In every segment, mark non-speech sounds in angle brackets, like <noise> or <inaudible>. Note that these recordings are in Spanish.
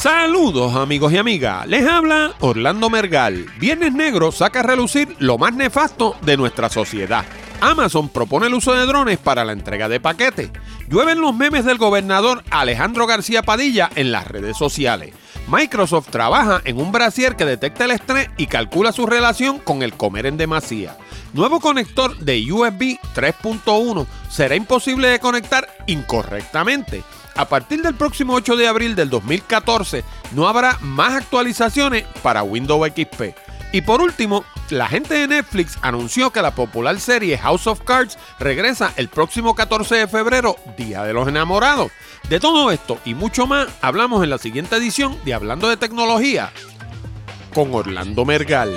Saludos amigos y amigas, les habla Orlando Mergal. Viernes Negro saca a relucir lo más nefasto de nuestra sociedad. Amazon propone el uso de drones para la entrega de paquetes. Llueven los memes del gobernador Alejandro García Padilla en las redes sociales. Microsoft trabaja en un brasier que detecta el estrés y calcula su relación con el comer en demasía. Nuevo conector de USB 3.1 será imposible de conectar incorrectamente. A partir del próximo 8 de abril del 2014 no habrá más actualizaciones para Windows XP. Y por último, la gente de Netflix anunció que la popular serie House of Cards regresa el próximo 14 de febrero, Día de los Enamorados. De todo esto y mucho más hablamos en la siguiente edición de Hablando de Tecnología con Orlando Mergal.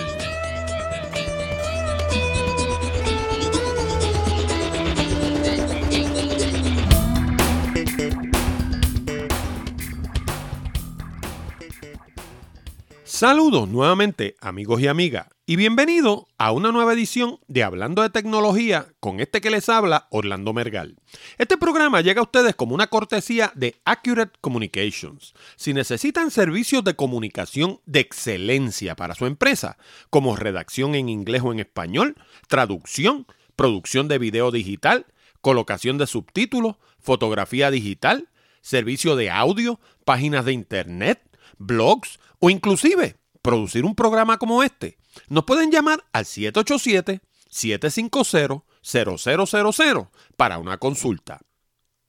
Saludos nuevamente amigos y amigas y bienvenido a una nueva edición de Hablando de Tecnología con este que les habla Orlando Mergal. Este programa llega a ustedes como una cortesía de Accurate Communications. Si necesitan servicios de comunicación de excelencia para su empresa, como redacción en inglés o en español, traducción, producción de video digital, colocación de subtítulos, fotografía digital, servicio de audio, páginas de internet, blogs, o inclusive producir un programa como este, nos pueden llamar al 787-750-0000 para una consulta.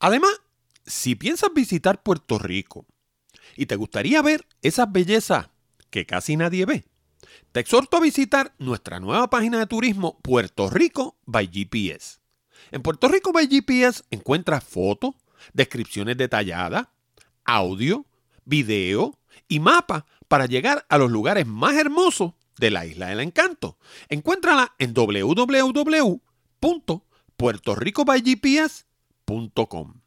Además, si piensas visitar Puerto Rico y te gustaría ver esas bellezas que casi nadie ve, te exhorto a visitar nuestra nueva página de turismo Puerto Rico by GPS. En Puerto Rico by GPS encuentras fotos, descripciones detalladas, audio, video y mapas para llegar a los lugares más hermosos de la isla del encanto. Encuéntrala en www.puertoricobygps.com.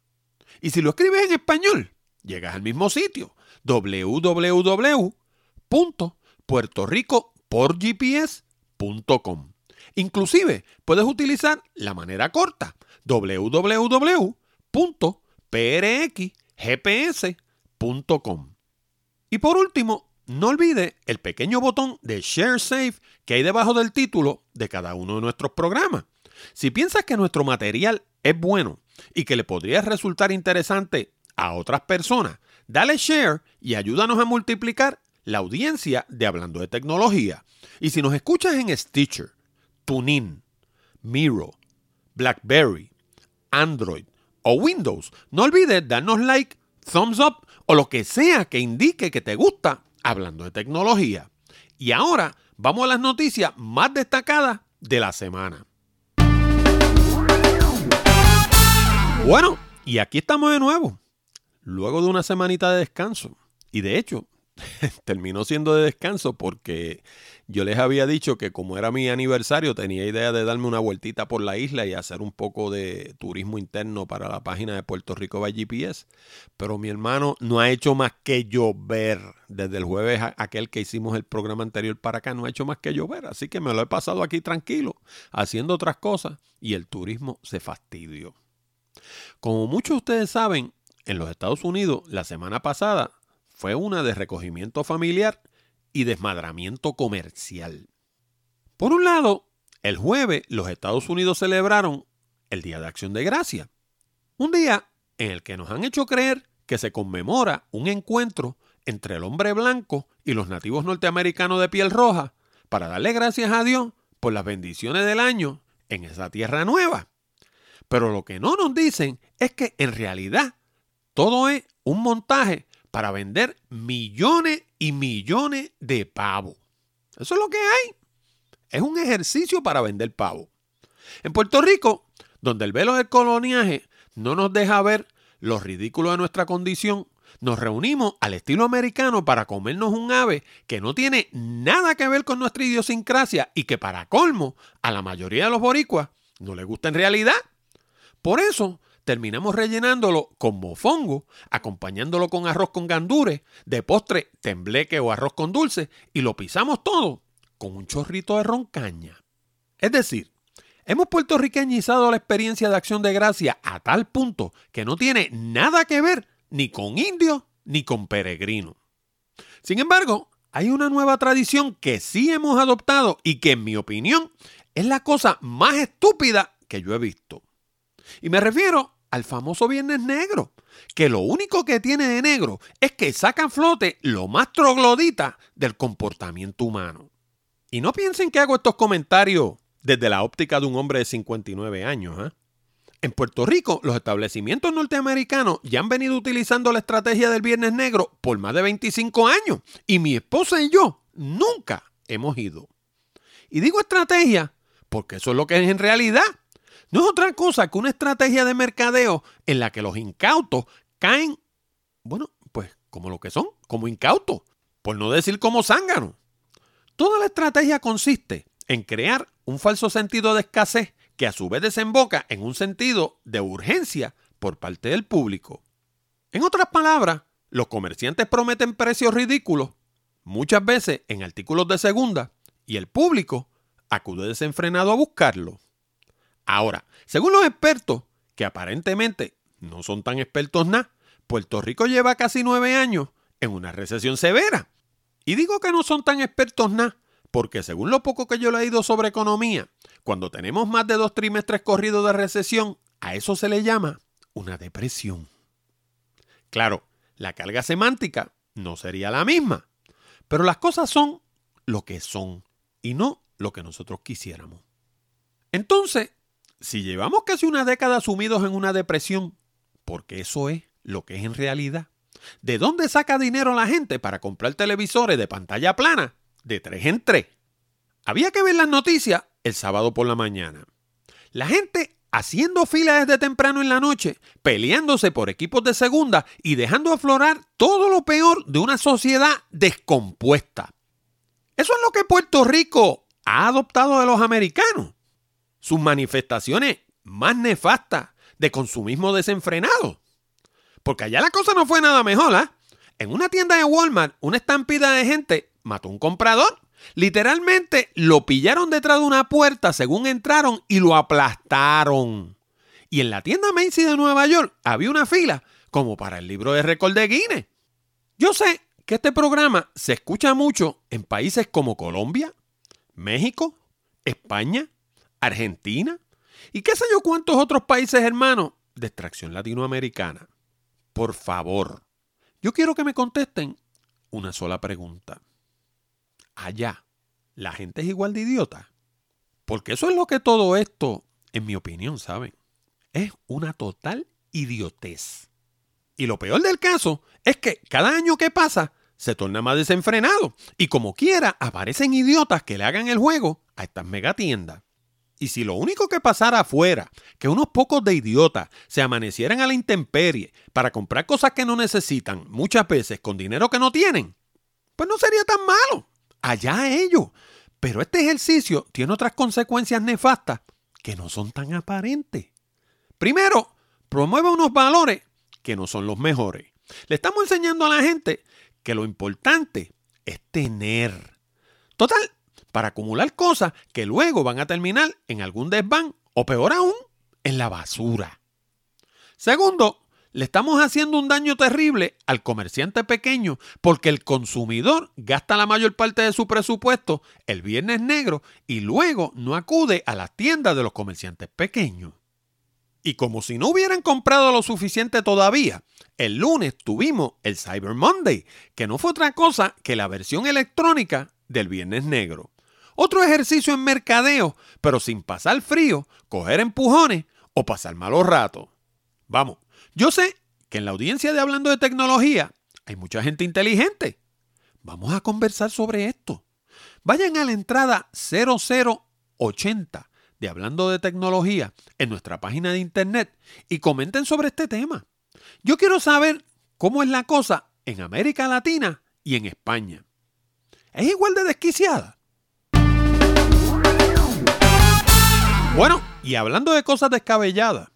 Y si lo escribes en español, llegas al mismo sitio, www.puertorricoporgps.com. Inclusive puedes utilizar la manera corta www.prxgps.com. Y por último, no olvide el pequeño botón de Share Save que hay debajo del título de cada uno de nuestros programas. Si piensas que nuestro material es bueno y que le podría resultar interesante a otras personas, dale share y ayúdanos a multiplicar la audiencia de Hablando de Tecnología. Y si nos escuchas en Stitcher, TuneIn, Miro, BlackBerry, Android o Windows, no olvides darnos like, thumbs up o lo que sea que indique que te gusta hablando de tecnología. Y ahora vamos a las noticias más destacadas de la semana. Bueno, y aquí estamos de nuevo, luego de una semanita de descanso. Y de hecho, <laughs> terminó siendo de descanso porque yo les había dicho que como era mi aniversario tenía idea de darme una vueltita por la isla y hacer un poco de turismo interno para la página de Puerto Rico by GPS. Pero mi hermano no ha hecho más que llover. Desde el jueves aquel que hicimos el programa anterior para acá no ha hecho más que llover. Así que me lo he pasado aquí tranquilo, haciendo otras cosas y el turismo se fastidió. Como muchos de ustedes saben, en los Estados Unidos la semana pasada fue una de recogimiento familiar y desmadramiento comercial. Por un lado, el jueves los Estados Unidos celebraron el Día de Acción de Gracia, un día en el que nos han hecho creer que se conmemora un encuentro entre el hombre blanco y los nativos norteamericanos de piel roja para darle gracias a Dios por las bendiciones del año en esa tierra nueva. Pero lo que no nos dicen es que en realidad todo es un montaje para vender millones y millones de pavos. Eso es lo que hay. Es un ejercicio para vender pavo. En Puerto Rico, donde el velo del coloniaje no nos deja ver lo ridículo de nuestra condición, nos reunimos al estilo americano para comernos un ave que no tiene nada que ver con nuestra idiosincrasia y que para colmo a la mayoría de los boricuas no le gusta en realidad. Por eso terminamos rellenándolo con mofongo, acompañándolo con arroz con gandures, de postre tembleque o arroz con dulce y lo pisamos todo con un chorrito de roncaña. Es decir, hemos puertorriqueñizado la experiencia de acción de gracia a tal punto que no tiene nada que ver ni con indio ni con peregrino. Sin embargo, hay una nueva tradición que sí hemos adoptado y que en mi opinión es la cosa más estúpida que yo he visto. Y me refiero al famoso Viernes Negro, que lo único que tiene de negro es que saca a flote lo más troglodita del comportamiento humano. Y no piensen que hago estos comentarios desde la óptica de un hombre de 59 años. ¿eh? En Puerto Rico, los establecimientos norteamericanos ya han venido utilizando la estrategia del Viernes Negro por más de 25 años y mi esposa y yo nunca hemos ido. Y digo estrategia porque eso es lo que es en realidad. No es otra cosa que una estrategia de mercadeo en la que los incautos caen, bueno, pues como lo que son, como incautos, por no decir como zánganos. Toda la estrategia consiste en crear un falso sentido de escasez que a su vez desemboca en un sentido de urgencia por parte del público. En otras palabras, los comerciantes prometen precios ridículos, muchas veces en artículos de segunda, y el público acude desenfrenado a buscarlo. Ahora, según los expertos, que aparentemente no son tan expertos nada, Puerto Rico lleva casi nueve años en una recesión severa. Y digo que no son tan expertos nada, porque según lo poco que yo he leído sobre economía, cuando tenemos más de dos trimestres corridos de recesión, a eso se le llama una depresión. Claro, la carga semántica no sería la misma, pero las cosas son lo que son y no lo que nosotros quisiéramos. Entonces, si llevamos casi una década sumidos en una depresión, porque eso es lo que es en realidad, ¿de dónde saca dinero la gente para comprar televisores de pantalla plana de tres en tres? Había que ver las noticias el sábado por la mañana. La gente haciendo fila desde temprano en la noche, peleándose por equipos de segunda y dejando aflorar todo lo peor de una sociedad descompuesta. Eso es lo que Puerto Rico ha adoptado de los americanos. Sus manifestaciones más nefastas de consumismo desenfrenado. Porque allá la cosa no fue nada mejor, ¿ah? En una tienda de Walmart, una estampida de gente mató a un comprador Literalmente lo pillaron detrás de una puerta según entraron y lo aplastaron. Y en la tienda Macy de Nueva York había una fila como para el libro de récord de Guinness. Yo sé que este programa se escucha mucho en países como Colombia, México, España, Argentina y qué sé yo cuántos otros países hermanos de extracción latinoamericana. Por favor, yo quiero que me contesten una sola pregunta allá, la gente es igual de idiota. Porque eso es lo que todo esto, en mi opinión, ¿saben? Es una total idiotez. Y lo peor del caso es que cada año que pasa se torna más desenfrenado. Y como quiera, aparecen idiotas que le hagan el juego a estas megatiendas. Y si lo único que pasara fuera que unos pocos de idiotas se amanecieran a la intemperie para comprar cosas que no necesitan, muchas veces con dinero que no tienen, pues no sería tan malo allá ellos. Pero este ejercicio tiene otras consecuencias nefastas que no son tan aparentes. Primero, promueve unos valores que no son los mejores. Le estamos enseñando a la gente que lo importante es tener. Total, para acumular cosas que luego van a terminar en algún desván o peor aún, en la basura. Segundo, le estamos haciendo un daño terrible al comerciante pequeño porque el consumidor gasta la mayor parte de su presupuesto el viernes negro y luego no acude a las tiendas de los comerciantes pequeños. Y como si no hubieran comprado lo suficiente todavía, el lunes tuvimos el Cyber Monday, que no fue otra cosa que la versión electrónica del viernes negro. Otro ejercicio en mercadeo, pero sin pasar frío, coger empujones o pasar malos ratos. Vamos, yo sé que en la audiencia de Hablando de Tecnología hay mucha gente inteligente. Vamos a conversar sobre esto. Vayan a la entrada 0080 de Hablando de Tecnología en nuestra página de internet y comenten sobre este tema. Yo quiero saber cómo es la cosa en América Latina y en España. ¿Es igual de desquiciada? Bueno, y hablando de cosas descabelladas,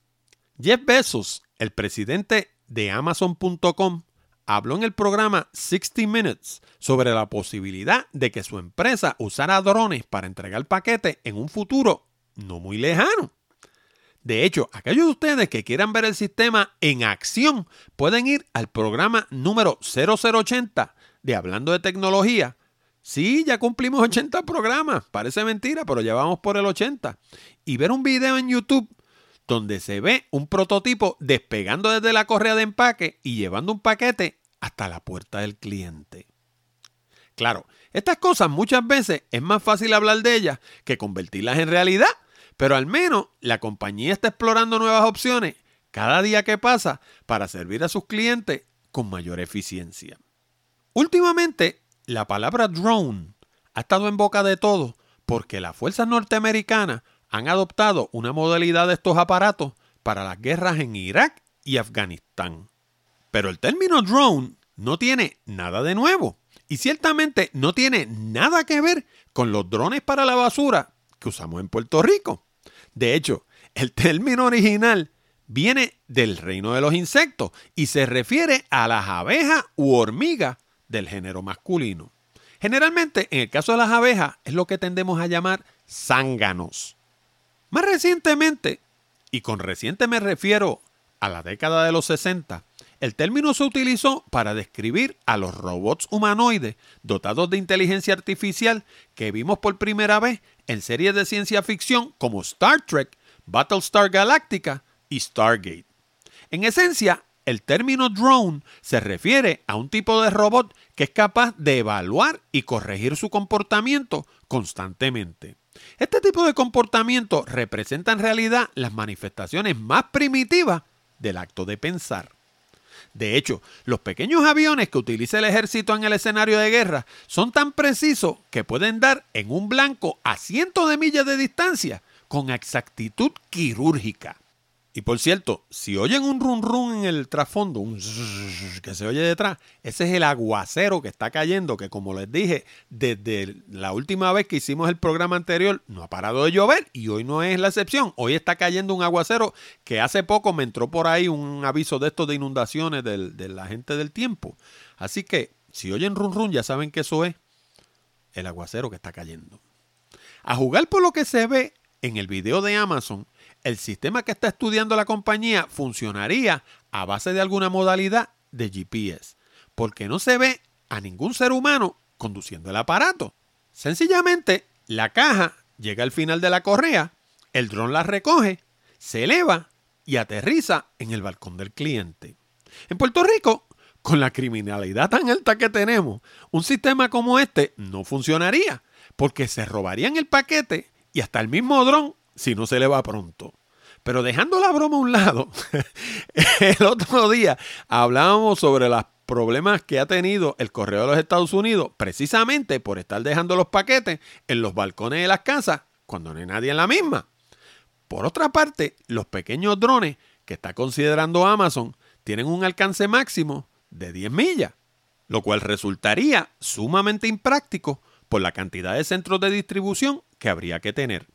Jeff Bezos el presidente de Amazon.com habló en el programa 60 Minutes sobre la posibilidad de que su empresa usara drones para entregar paquetes en un futuro no muy lejano. De hecho, aquellos de ustedes que quieran ver el sistema en acción pueden ir al programa número 0080 de Hablando de Tecnología. Sí, ya cumplimos 80 programas. Parece mentira, pero ya vamos por el 80. Y ver un video en YouTube donde se ve un prototipo despegando desde la correa de empaque y llevando un paquete hasta la puerta del cliente. Claro, estas cosas muchas veces es más fácil hablar de ellas que convertirlas en realidad, pero al menos la compañía está explorando nuevas opciones cada día que pasa para servir a sus clientes con mayor eficiencia. Últimamente, la palabra drone ha estado en boca de todos porque las fuerzas norteamericanas han adoptado una modalidad de estos aparatos para las guerras en Irak y Afganistán. Pero el término drone no tiene nada de nuevo y ciertamente no tiene nada que ver con los drones para la basura que usamos en Puerto Rico. De hecho, el término original viene del reino de los insectos y se refiere a las abejas u hormigas del género masculino. Generalmente, en el caso de las abejas, es lo que tendemos a llamar zánganos. Más recientemente, y con reciente me refiero a la década de los 60, el término se utilizó para describir a los robots humanoides dotados de inteligencia artificial que vimos por primera vez en series de ciencia ficción como Star Trek, Battlestar Galactica y Stargate. En esencia, el término drone se refiere a un tipo de robot que es capaz de evaluar y corregir su comportamiento constantemente. Este tipo de comportamiento representa en realidad las manifestaciones más primitivas del acto de pensar. De hecho, los pequeños aviones que utiliza el ejército en el escenario de guerra son tan precisos que pueden dar en un blanco a cientos de millas de distancia con exactitud quirúrgica. Y por cierto, si oyen un run run en el trasfondo, un que se oye detrás, ese es el aguacero que está cayendo, que como les dije, desde la última vez que hicimos el programa anterior no ha parado de llover y hoy no es la excepción. Hoy está cayendo un aguacero que hace poco me entró por ahí un aviso de estos de inundaciones de la gente del tiempo. Así que si oyen run run ya saben que eso es el aguacero que está cayendo. A jugar por lo que se ve en el video de Amazon, el sistema que está estudiando la compañía funcionaría a base de alguna modalidad de GPS, porque no se ve a ningún ser humano conduciendo el aparato. Sencillamente, la caja llega al final de la correa, el dron la recoge, se eleva y aterriza en el balcón del cliente. En Puerto Rico, con la criminalidad tan alta que tenemos, un sistema como este no funcionaría, porque se robarían el paquete y hasta el mismo dron si no se le va pronto. Pero dejando la broma a un lado, <laughs> el otro día hablábamos sobre los problemas que ha tenido el correo de los Estados Unidos precisamente por estar dejando los paquetes en los balcones de las casas cuando no hay nadie en la misma. Por otra parte, los pequeños drones que está considerando Amazon tienen un alcance máximo de 10 millas, lo cual resultaría sumamente impráctico por la cantidad de centros de distribución que habría que tener.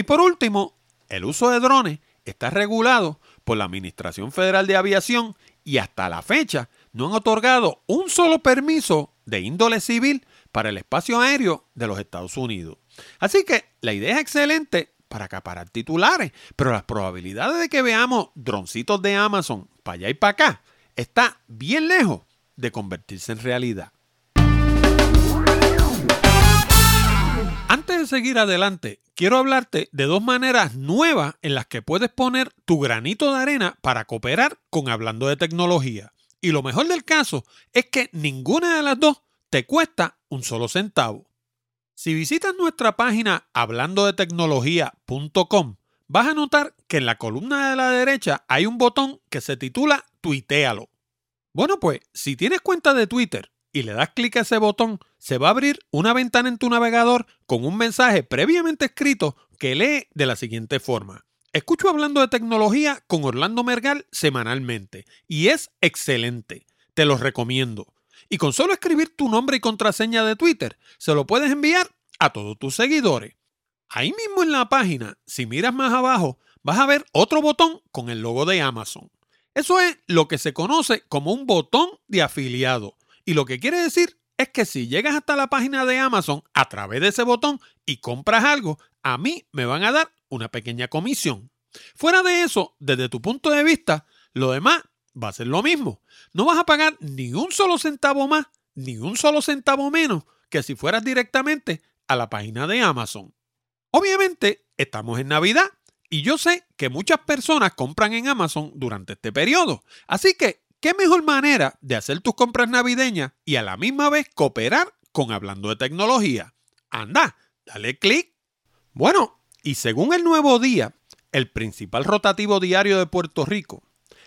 Y por último, el uso de drones está regulado por la Administración Federal de Aviación y hasta la fecha no han otorgado un solo permiso de índole civil para el espacio aéreo de los Estados Unidos. Así que la idea es excelente para acaparar titulares, pero las probabilidades de que veamos droncitos de Amazon para allá y para acá está bien lejos de convertirse en realidad. Seguir adelante, quiero hablarte de dos maneras nuevas en las que puedes poner tu granito de arena para cooperar con Hablando de Tecnología. Y lo mejor del caso es que ninguna de las dos te cuesta un solo centavo. Si visitas nuestra página hablandodetecnología.com, vas a notar que en la columna de la derecha hay un botón que se titula Tuitealo. Bueno, pues si tienes cuenta de Twitter y le das clic a ese botón, se va a abrir una ventana en tu navegador con un mensaje previamente escrito que lee de la siguiente forma. Escucho hablando de tecnología con Orlando Mergal semanalmente y es excelente. Te lo recomiendo. Y con solo escribir tu nombre y contraseña de Twitter, se lo puedes enviar a todos tus seguidores. Ahí mismo en la página, si miras más abajo, vas a ver otro botón con el logo de Amazon. Eso es lo que se conoce como un botón de afiliado y lo que quiere decir es que si llegas hasta la página de Amazon a través de ese botón y compras algo, a mí me van a dar una pequeña comisión. Fuera de eso, desde tu punto de vista, lo demás va a ser lo mismo. No vas a pagar ni un solo centavo más ni un solo centavo menos que si fueras directamente a la página de Amazon. Obviamente, estamos en Navidad y yo sé que muchas personas compran en Amazon durante este periodo. Así que, ¿qué mejor manera de hacer tus compras navideñas y a la misma vez cooperar con Hablando de Tecnología? Anda, dale clic. Bueno, y según el nuevo día, el principal rotativo diario de Puerto Rico,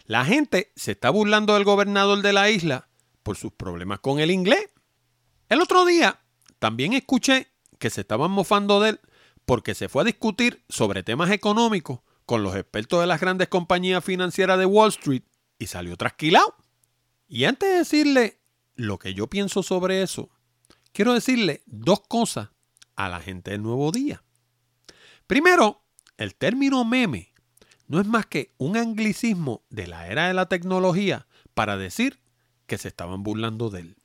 la gente se está burlando del gobernador de la isla por sus problemas con el inglés. El otro día también escuché que se estaban mofando de él porque se fue a discutir sobre temas económicos con los expertos de las grandes compañías financieras de Wall Street y salió trasquilado. Y antes de decirle lo que yo pienso sobre eso, quiero decirle dos cosas a la gente del nuevo día. Primero, el término meme no es más que un anglicismo de la era de la tecnología para decir que se estaban burlando de él.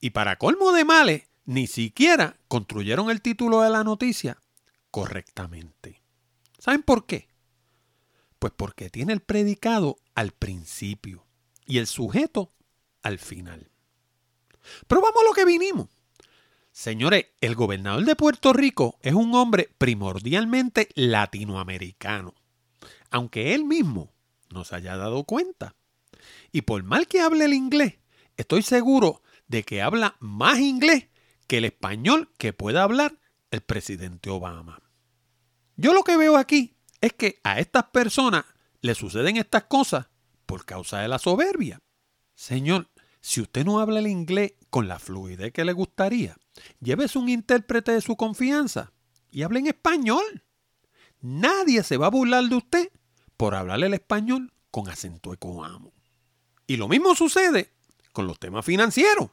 Y para colmo de males, ni siquiera construyeron el título de la noticia correctamente. ¿Saben por qué? Pues porque tiene el predicado al principio y el sujeto al final. Pero vamos a lo que vinimos. Señores, el gobernador de Puerto Rico es un hombre primordialmente latinoamericano, aunque él mismo no se haya dado cuenta. Y por mal que hable el inglés, estoy seguro de que habla más inglés que el español que pueda hablar el presidente Obama. Yo lo que veo aquí es que a estas personas le suceden estas cosas por causa de la soberbia. Señor, si usted no habla el inglés con la fluidez que le gustaría, llévese un intérprete de su confianza y hable en español. Nadie se va a burlar de usted por hablarle el español con acento ecoamo. Y lo mismo sucede con los temas financieros.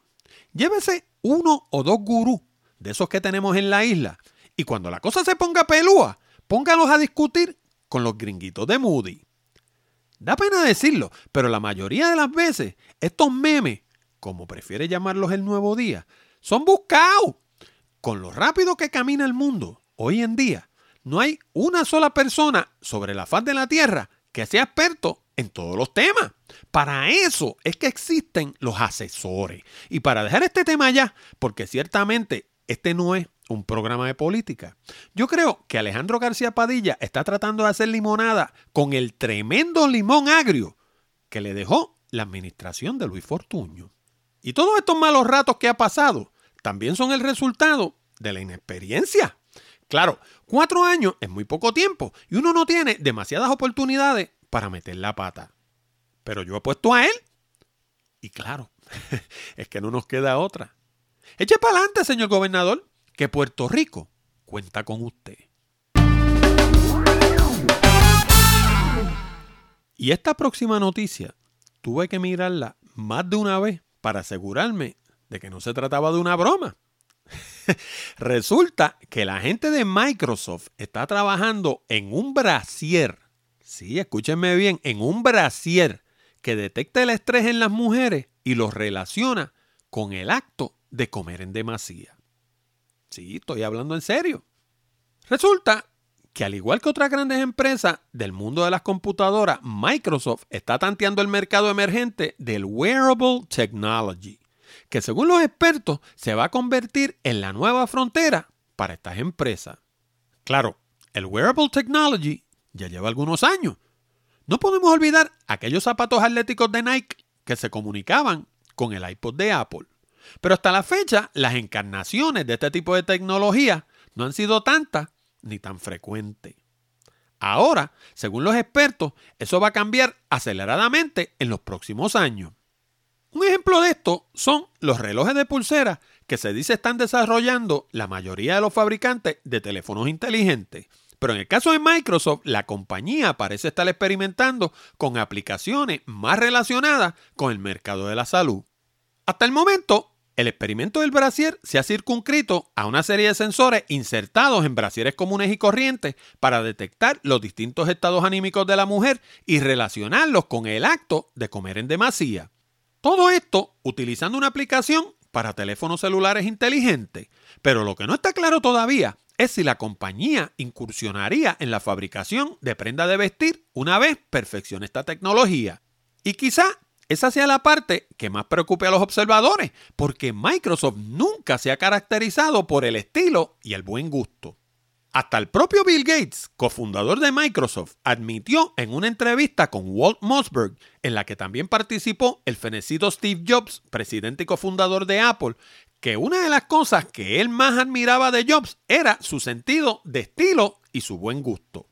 Llévese uno o dos gurús de esos que tenemos en la isla y cuando la cosa se ponga pelúa, póngalos a discutir con los gringuitos de Moody. Da pena decirlo, pero la mayoría de las veces estos memes, como prefiere llamarlos el nuevo día, son buscados. Con lo rápido que camina el mundo hoy en día, no hay una sola persona sobre la faz de la Tierra que sea experto en todos los temas. Para eso es que existen los asesores. Y para dejar este tema ya, porque ciertamente este no es un programa de política. Yo creo que Alejandro García Padilla está tratando de hacer limonada con el tremendo limón agrio que le dejó la administración de Luis Fortuño. Y todos estos malos ratos que ha pasado también son el resultado de la inexperiencia. Claro, cuatro años es muy poco tiempo y uno no tiene demasiadas oportunidades para meter la pata. Pero yo he puesto a él. Y claro, <laughs> es que no nos queda otra. Eche para adelante, señor gobernador, que Puerto Rico cuenta con usted. Y esta próxima noticia tuve que mirarla más de una vez para asegurarme de que no se trataba de una broma. <laughs> Resulta que la gente de Microsoft está trabajando en un brasier. Sí, escúchenme bien, en un brasier que detecta el estrés en las mujeres y los relaciona con el acto de comer en demasía. Sí, estoy hablando en serio. Resulta que al igual que otras grandes empresas del mundo de las computadoras, Microsoft está tanteando el mercado emergente del wearable technology que según los expertos se va a convertir en la nueva frontera para estas empresas. Claro, el wearable technology ya lleva algunos años. No podemos olvidar aquellos zapatos atléticos de Nike que se comunicaban con el iPod de Apple. Pero hasta la fecha, las encarnaciones de este tipo de tecnología no han sido tantas ni tan frecuentes. Ahora, según los expertos, eso va a cambiar aceleradamente en los próximos años. Un ejemplo de esto son los relojes de pulsera que se dice están desarrollando la mayoría de los fabricantes de teléfonos inteligentes. Pero en el caso de Microsoft, la compañía parece estar experimentando con aplicaciones más relacionadas con el mercado de la salud. Hasta el momento, el experimento del brasier se ha circunscrito a una serie de sensores insertados en brasieres comunes y corrientes para detectar los distintos estados anímicos de la mujer y relacionarlos con el acto de comer en demasía. Todo esto utilizando una aplicación para teléfonos celulares inteligentes. Pero lo que no está claro todavía es si la compañía incursionaría en la fabricación de prenda de vestir una vez perfeccione esta tecnología. Y quizá esa sea la parte que más preocupe a los observadores, porque Microsoft nunca se ha caracterizado por el estilo y el buen gusto. Hasta el propio Bill Gates, cofundador de Microsoft, admitió en una entrevista con Walt Mossberg, en la que también participó el fenecido Steve Jobs, presidente y cofundador de Apple, que una de las cosas que él más admiraba de Jobs era su sentido de estilo y su buen gusto.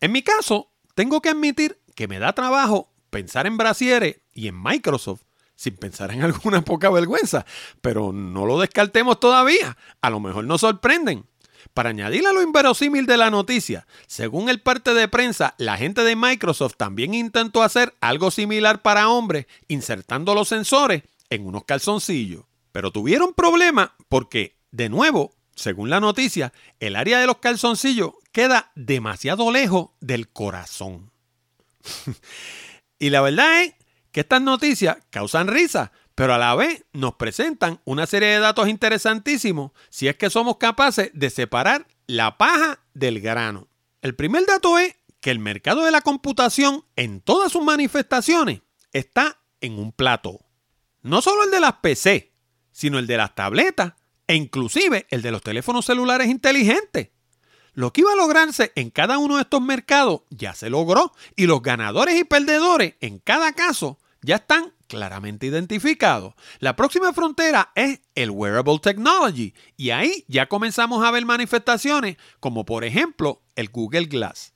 En mi caso, tengo que admitir que me da trabajo pensar en Brasieres y en Microsoft sin pensar en <laughs> alguna poca vergüenza, pero no lo descartemos todavía, a lo mejor nos sorprenden. Para añadir a lo inverosímil de la noticia, según el parte de prensa, la gente de Microsoft también intentó hacer algo similar para hombres, insertando los sensores en unos calzoncillos. Pero tuvieron problemas porque, de nuevo, según la noticia, el área de los calzoncillos queda demasiado lejos del corazón. <laughs> y la verdad es que estas noticias causan risa, pero a la vez nos presentan una serie de datos interesantísimos si es que somos capaces de separar la paja del grano. El primer dato es que el mercado de la computación en todas sus manifestaciones está en un plato. No solo el de las PC, sino el de las tabletas e inclusive el de los teléfonos celulares inteligentes. Lo que iba a lograrse en cada uno de estos mercados ya se logró y los ganadores y perdedores en cada caso ya están claramente identificados. La próxima frontera es el wearable technology y ahí ya comenzamos a ver manifestaciones como por ejemplo el Google Glass.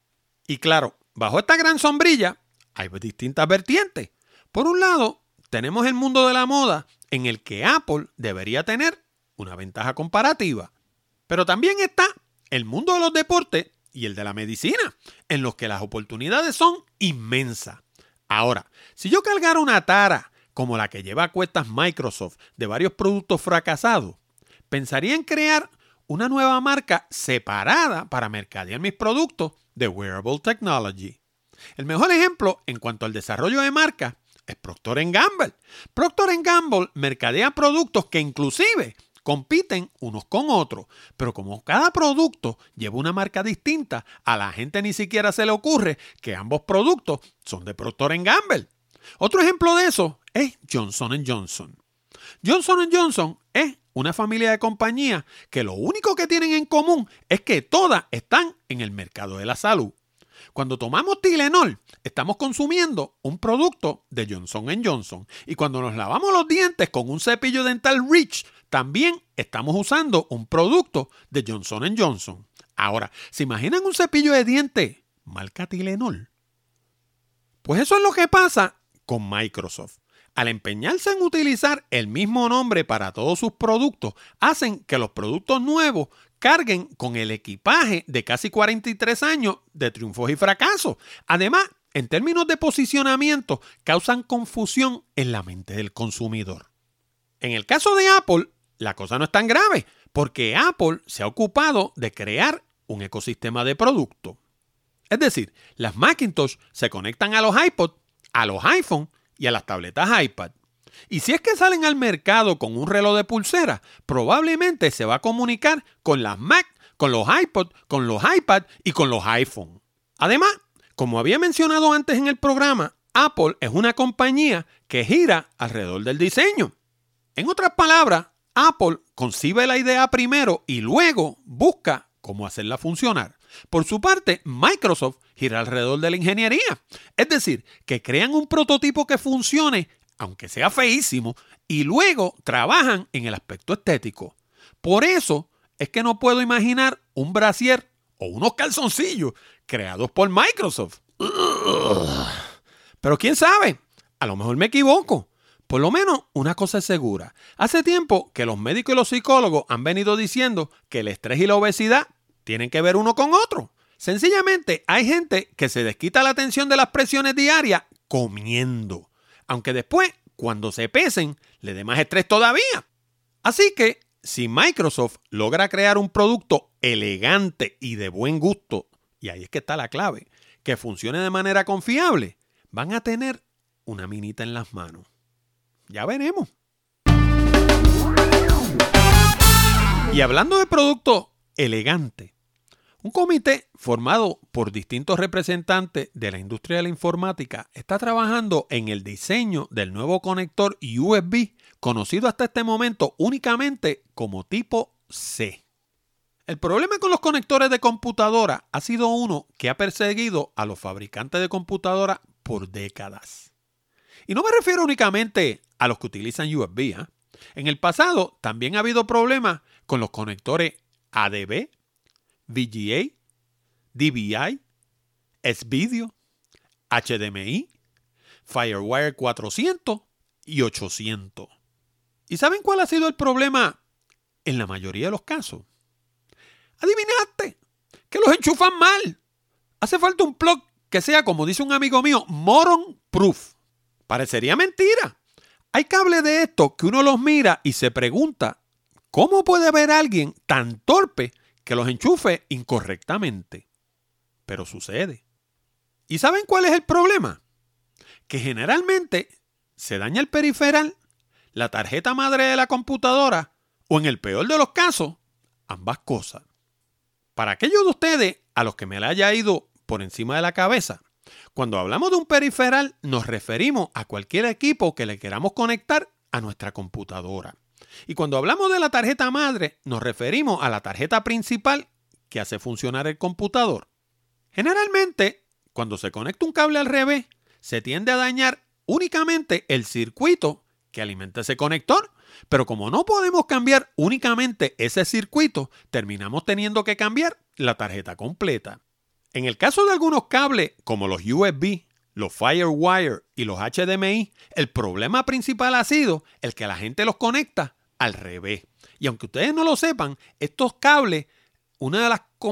Y claro, bajo esta gran sombrilla hay distintas vertientes. Por un lado, tenemos el mundo de la moda en el que Apple debería tener una ventaja comparativa. Pero también está el mundo de los deportes y el de la medicina, en los que las oportunidades son inmensas. Ahora, si yo cargara una tara como la que lleva a cuestas Microsoft de varios productos fracasados, pensaría en crear una nueva marca separada para mercadear mis productos de Wearable Technology. El mejor ejemplo en cuanto al desarrollo de marca es Procter Gamble. Procter Gamble mercadea productos que inclusive compiten unos con otros, pero como cada producto lleva una marca distinta, a la gente ni siquiera se le ocurre que ambos productos son de Procter Gamble. Otro ejemplo de eso es Johnson Johnson. Johnson Johnson es una familia de compañías que lo único que tienen en común es que todas están en el mercado de la salud. Cuando tomamos Tylenol, estamos consumiendo un producto de Johnson Johnson. Y cuando nos lavamos los dientes con un cepillo dental Rich, también estamos usando un producto de Johnson Johnson. Ahora, ¿se imaginan un cepillo de dientes marca Tylenol? Pues eso es lo que pasa con Microsoft. Al empeñarse en utilizar el mismo nombre para todos sus productos, hacen que los productos nuevos carguen con el equipaje de casi 43 años de triunfos y fracasos. Además, en términos de posicionamiento, causan confusión en la mente del consumidor. En el caso de Apple, la cosa no es tan grave, porque Apple se ha ocupado de crear un ecosistema de productos. Es decir, las Macintosh se conectan a los iPod, a los iPhone y a las tabletas iPad. Y si es que salen al mercado con un reloj de pulsera, probablemente se va a comunicar con las Mac, con los iPod, con los iPad y con los iPhone. Además, como había mencionado antes en el programa, Apple es una compañía que gira alrededor del diseño. En otras palabras, Apple concibe la idea primero y luego busca cómo hacerla funcionar. Por su parte, Microsoft gira alrededor de la ingeniería. Es decir, que crean un prototipo que funcione aunque sea feísimo, y luego trabajan en el aspecto estético. Por eso es que no puedo imaginar un brasier o unos calzoncillos creados por Microsoft. Pero quién sabe, a lo mejor me equivoco. Por lo menos una cosa es segura. Hace tiempo que los médicos y los psicólogos han venido diciendo que el estrés y la obesidad tienen que ver uno con otro. Sencillamente hay gente que se desquita la atención de las presiones diarias comiendo aunque después, cuando se pesen, le dé más estrés todavía. Así que, si Microsoft logra crear un producto elegante y de buen gusto, y ahí es que está la clave, que funcione de manera confiable, van a tener una minita en las manos. Ya veremos. Y hablando de producto elegante, Un comité formado por distintos representantes de la industria de la informática está trabajando en el diseño del nuevo conector USB conocido hasta este momento únicamente como tipo C. El problema con los conectores de computadora ha sido uno que ha perseguido a los fabricantes de computadora por décadas. Y no me refiero únicamente a los que utilizan USB. ¿eh? En el pasado también ha habido problemas con los conectores ADB, VGA, DVI, S-Video, HDMI, Firewire 400 y 800. ¿Y saben cuál ha sido el problema en la mayoría de los casos? Adivinaste que los enchufan mal. Hace falta un plug que sea, como dice un amigo mío, moron proof. Parecería mentira. Hay cables de estos que uno los mira y se pregunta, ¿cómo puede haber alguien tan torpe que los enchufe incorrectamente? Pero sucede. ¿Y saben cuál es el problema? Que generalmente se daña el periferal, la tarjeta madre de la computadora o en el peor de los casos, ambas cosas. Para aquellos de ustedes a los que me la haya ido por encima de la cabeza, cuando hablamos de un periferal nos referimos a cualquier equipo que le queramos conectar a nuestra computadora. Y cuando hablamos de la tarjeta madre nos referimos a la tarjeta principal que hace funcionar el computador. Generalmente, cuando se conecta un cable al revés, se tiende a dañar únicamente el circuito que alimenta ese conector pero como no podemos cambiar únicamente ese circuito, terminamos teniendo que cambiar la tarjeta completa. En el caso de algunos cables como los USB, los Firewire y los HDMI, el problema principal ha sido el que la gente los conecta al revés. Y aunque ustedes no lo sepan, estos cables uno de,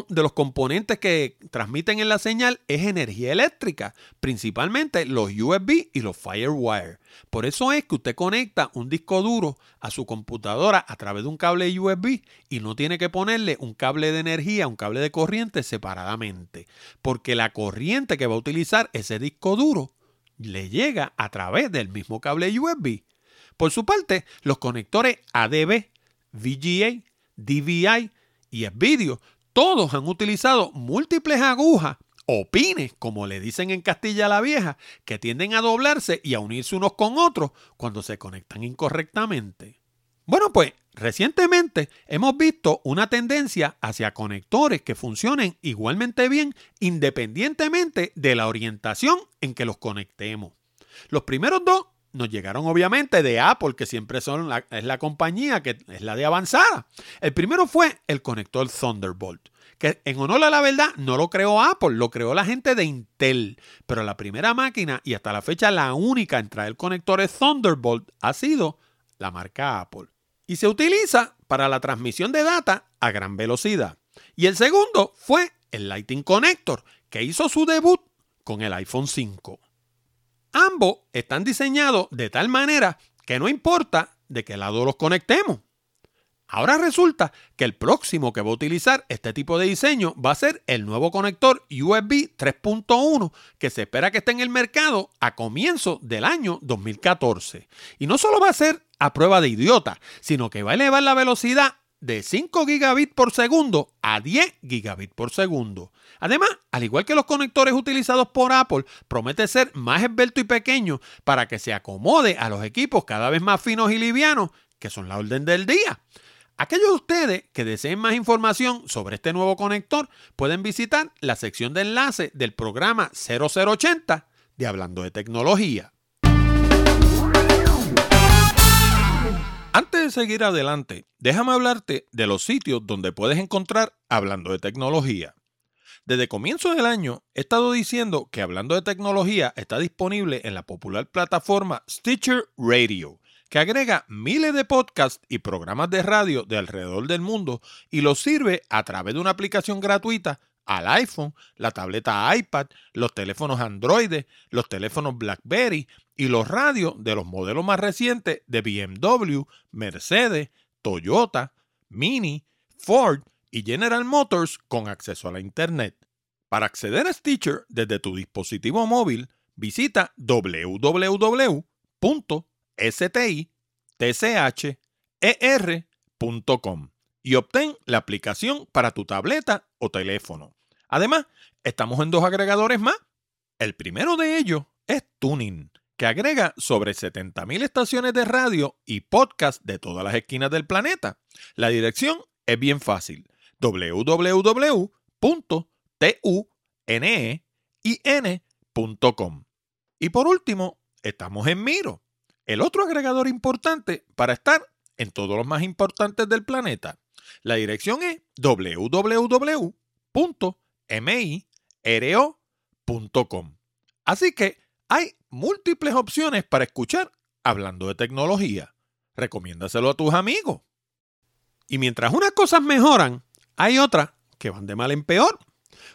de, los componentes que transmiten en la señal es energía eléctrica, principalmente los USB y los Firewire. Por eso es que usted conecta un disco duro a su computadora a través de un cable USB y no tiene que ponerle un cable de energía, un cable de corriente separadamente, porque la corriente que va a utilizar ese disco duro le llega a través del mismo cable USB. Por su parte, los conectores ADB, VGA, DVI, y vídeo, todos han utilizado múltiples agujas o pines, como le dicen en Castilla la Vieja, que tienden a doblarse y a unirse unos con otros cuando se conectan incorrectamente. Bueno, pues recientemente hemos visto una tendencia hacia conectores que funcionen igualmente bien independientemente de la orientación en que los conectemos. Los primeros dos nos llegaron obviamente de Apple, que siempre son es la compañía que es la de avanzada. El primero fue el conector Thunderbolt, que en honor a la verdad no lo creó Apple, lo creó la gente de Intel. Pero la primera máquina y hasta la fecha la única en traer conectores Thunderbolt ha sido la marca Apple. Y se utiliza para la transmisión de data a gran velocidad. Y el segundo fue el Lightning Connector, que hizo su debut con el iPhone 5. Ambos están diseñados de tal manera que no importa de qué lado los conectemos. Ahora resulta que el próximo que va a utilizar este tipo de diseño va a ser el nuevo conector USB 3.1 que se espera que esté en el mercado a comienzo del año 2014. Y no solo va a ser a prueba de idiota, sino que va a elevar la velocidad de 5 gigabits por segundo a 10 gigabits por segundo. Además, al igual que los conectores utilizados por Apple, promete ser más esbelto y pequeño para que se acomode a los equipos cada vez más finos y livianos, que son la orden del día. Aquellos de ustedes que deseen más información sobre este nuevo conector pueden visitar la sección de enlace del programa 0080 de Hablando de Tecnología. Antes de seguir adelante, déjame hablarte de los sitios donde puedes encontrar Hablando de Tecnología. Desde comienzo del año he estado diciendo que Hablando de Tecnología está disponible en la popular plataforma Stitcher Radio, que agrega miles de podcasts y programas de radio de alrededor del mundo y los sirve a través de una aplicación gratuita al iPhone, la tableta iPad, los teléfonos Android, los teléfonos BlackBerry y los radios de los modelos más recientes de BMW, Mercedes, Toyota, Mini, Ford y General Motors con acceso a la Internet. Para acceder a Stitcher desde tu dispositivo móvil, visita www.stitcher.com. y obtén la aplicación para tu tableta o teléfono. Además, estamos en dos agregadores más. El primero de ellos es Tuning, agrega sobre 70.000 estaciones de radio y podcast de todas las esquinas del planeta. La dirección es bien fácil: www.tunein.com. Y por último, estamos en Miro, el otro agregador importante para estar en todos los más importantes del planeta. La dirección es www.miro.com. Así que hay múltiples opciones para escuchar hablando de tecnología. Recomiéndaselo a tus amigos. Y mientras unas cosas mejoran, hay otras que van de mal en peor.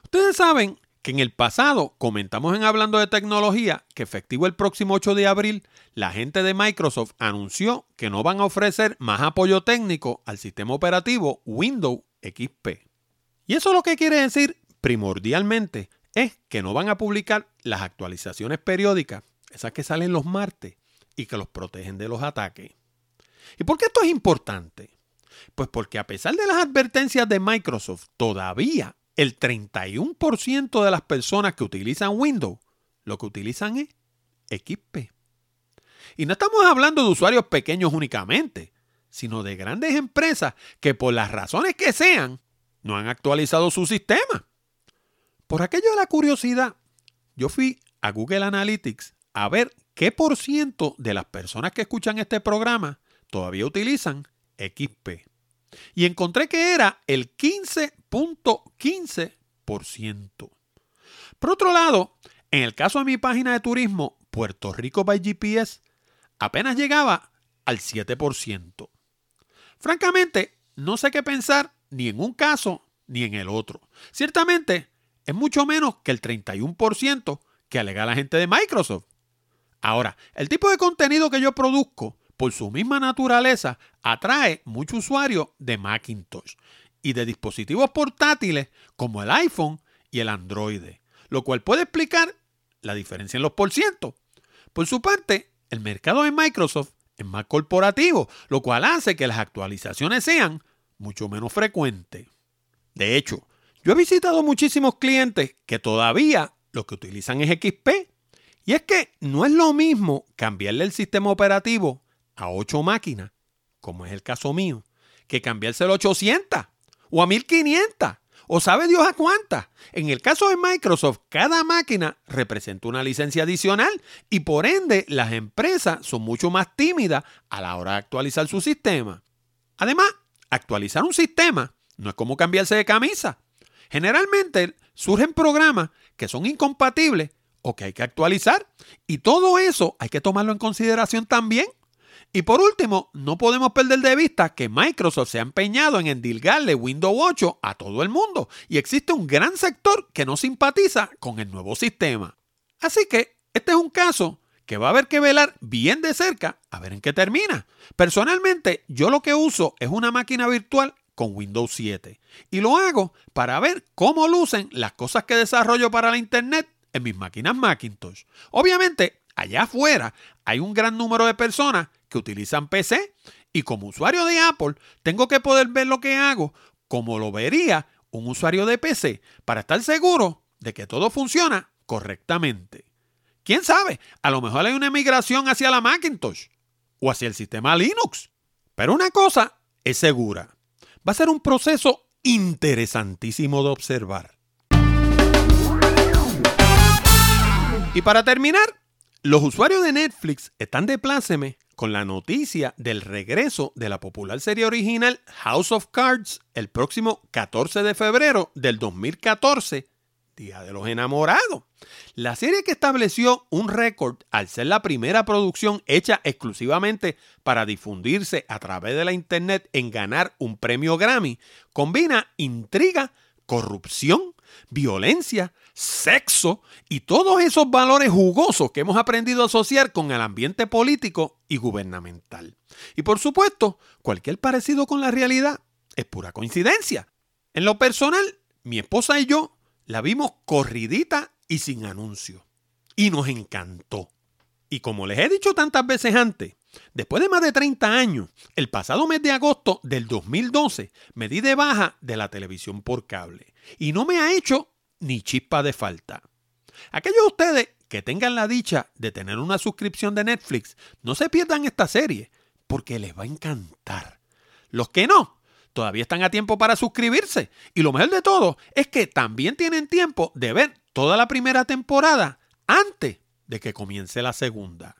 Ustedes saben que en el pasado comentamos en Hablando de Tecnología que efectivo el próximo 8 de abril, la gente de Microsoft anunció que no van a ofrecer más apoyo técnico al sistema operativo Windows XP. Y eso lo que quiere decir primordialmente es que no van a publicar las actualizaciones periódicas, esas que salen los martes y que los protegen de los ataques. ¿Y por qué esto es importante? Pues porque a pesar de las advertencias de Microsoft, todavía el 31% de las personas que utilizan Windows lo que utilizan es XP. Y no estamos hablando de usuarios pequeños únicamente, sino de grandes empresas que por las razones que sean no han actualizado su sistema. Por aquello de la curiosidad, yo fui a Google Analytics a ver qué por ciento de las personas que escuchan este programa todavía utilizan XP. Y encontré que era el 15.15%. Por otro lado, en el caso de mi página de turismo, Puerto Rico by GPS, apenas llegaba al 7%. Francamente, no sé qué pensar ni en un caso ni en el otro. Ciertamente, es mucho menos que el 31% que alega la gente de Microsoft. Ahora, el tipo de contenido que yo produzco por su misma naturaleza, atrae mucho usuario de Macintosh y de dispositivos portátiles como el iPhone y el Android, lo cual puede explicar la diferencia en los porcientos. Por su parte, el mercado de Microsoft es más corporativo, lo cual hace que las actualizaciones sean mucho menos frecuentes. De hecho, yo he visitado muchísimos clientes que todavía lo que utilizan es XP. Y es que no es lo mismo cambiarle el sistema operativo a 8 máquinas, como es el caso mío, que cambiárselo a 800 o a 1500 o sabe Dios a cuántas. En el caso de Microsoft, cada máquina representa una licencia adicional y por ende las empresas son mucho más tímidas a la hora de actualizar su sistema. Además, actualizar un sistema no es como cambiarse de camisa. Generalmente surgen programas que son incompatibles o que hay que actualizar y todo eso hay que tomarlo en consideración también. Y por último, no podemos perder de vista que Microsoft se ha empeñado en endilgarle Windows 8 a todo el mundo y existe un gran sector que no simpatiza con el nuevo sistema. Así que este es un caso que va a haber que velar bien de cerca a ver en qué termina. Personalmente, yo lo que uso es una máquina virtual con Windows 7 y lo hago para ver cómo lucen las cosas que desarrollo para la Internet en mis máquinas Macintosh. Obviamente, allá afuera hay un gran número de personas que utilizan PC y como usuario de Apple tengo que poder ver lo que hago como lo vería un usuario de PC para estar seguro de que todo funciona correctamente. ¿Quién sabe? A lo mejor hay una migración hacia la Macintosh o hacia el sistema Linux. Pero una cosa es segura. Va a ser un proceso interesantísimo de observar. Y para terminar, los usuarios de Netflix están de pláceme con la noticia del regreso de la popular serie original House of Cards el próximo 14 de febrero del 2014, Día de los Enamorados. La serie que estableció un récord al ser la primera producción hecha exclusivamente para difundirse a través de la internet en ganar un premio Grammy, combina intriga, corrupción, violencia, sexo y todos esos valores jugosos que hemos aprendido a asociar con el ambiente político y gubernamental. Y por supuesto, cualquier parecido con la realidad es pura coincidencia. En lo personal, mi esposa y yo la vimos corridita y sin anuncio. Y nos encantó. Y como les he dicho tantas veces antes, después de más de 30 años, el pasado mes de agosto del 2012 me di de baja de la televisión por cable y no me ha hecho ni chispa de falta. Aquellos de ustedes que tengan la dicha de tener una suscripción de Netflix, no se pierdan esta serie, porque les va a encantar. Los que no, todavía están a tiempo para suscribirse. Y lo mejor de todo es que también tienen tiempo de ver toda la primera temporada antes de que comience la segunda.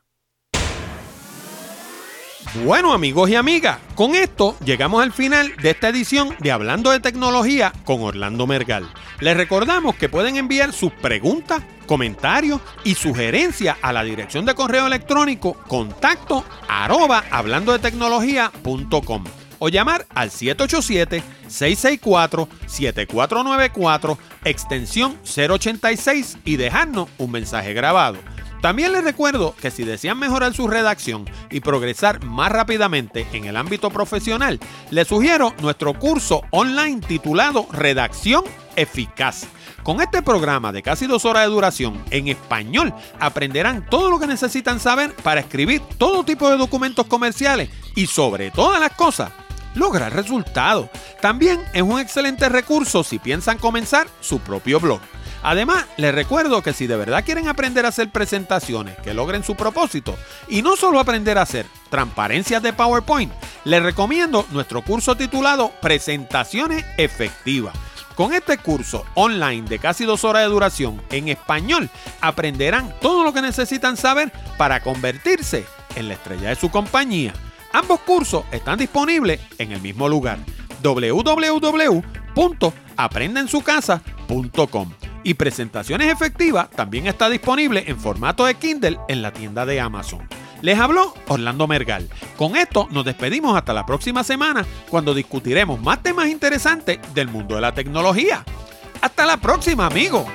Bueno amigos y amigas, con esto llegamos al final de esta edición de Hablando de Tecnología con Orlando Mergal. Les recordamos que pueden enviar sus preguntas, comentarios y sugerencias a la dirección de correo electrónico contacto arroba hablando de tecnología.com o llamar al 787-664-7494 extensión 086 y dejarnos un mensaje grabado. También les recuerdo que si desean mejorar su redacción y progresar más rápidamente en el ámbito profesional, les sugiero nuestro curso online titulado Redacción Eficaz. Con este programa de casi dos horas de duración en español, aprenderán todo lo que necesitan saber para escribir todo tipo de documentos comerciales y sobre todas las cosas, lograr resultados. También es un excelente recurso si piensan comenzar su propio blog. Además, les recuerdo que si de verdad quieren aprender a hacer presentaciones que logren su propósito y no solo aprender a hacer transparencias de PowerPoint, les recomiendo nuestro curso titulado Presentaciones Efectivas. Con este curso online de casi dos horas de duración en español, aprenderán todo lo que necesitan saber para convertirse en la estrella de su compañía. Ambos cursos están disponibles en el mismo lugar www.aprendensucasa.com. Y Presentaciones Efectivas también está disponible en formato de Kindle en la tienda de Amazon. Les habló Orlando Mergal. Con esto nos despedimos hasta la próxima semana cuando discutiremos más temas interesantes del mundo de la tecnología. Hasta la próxima, amigos.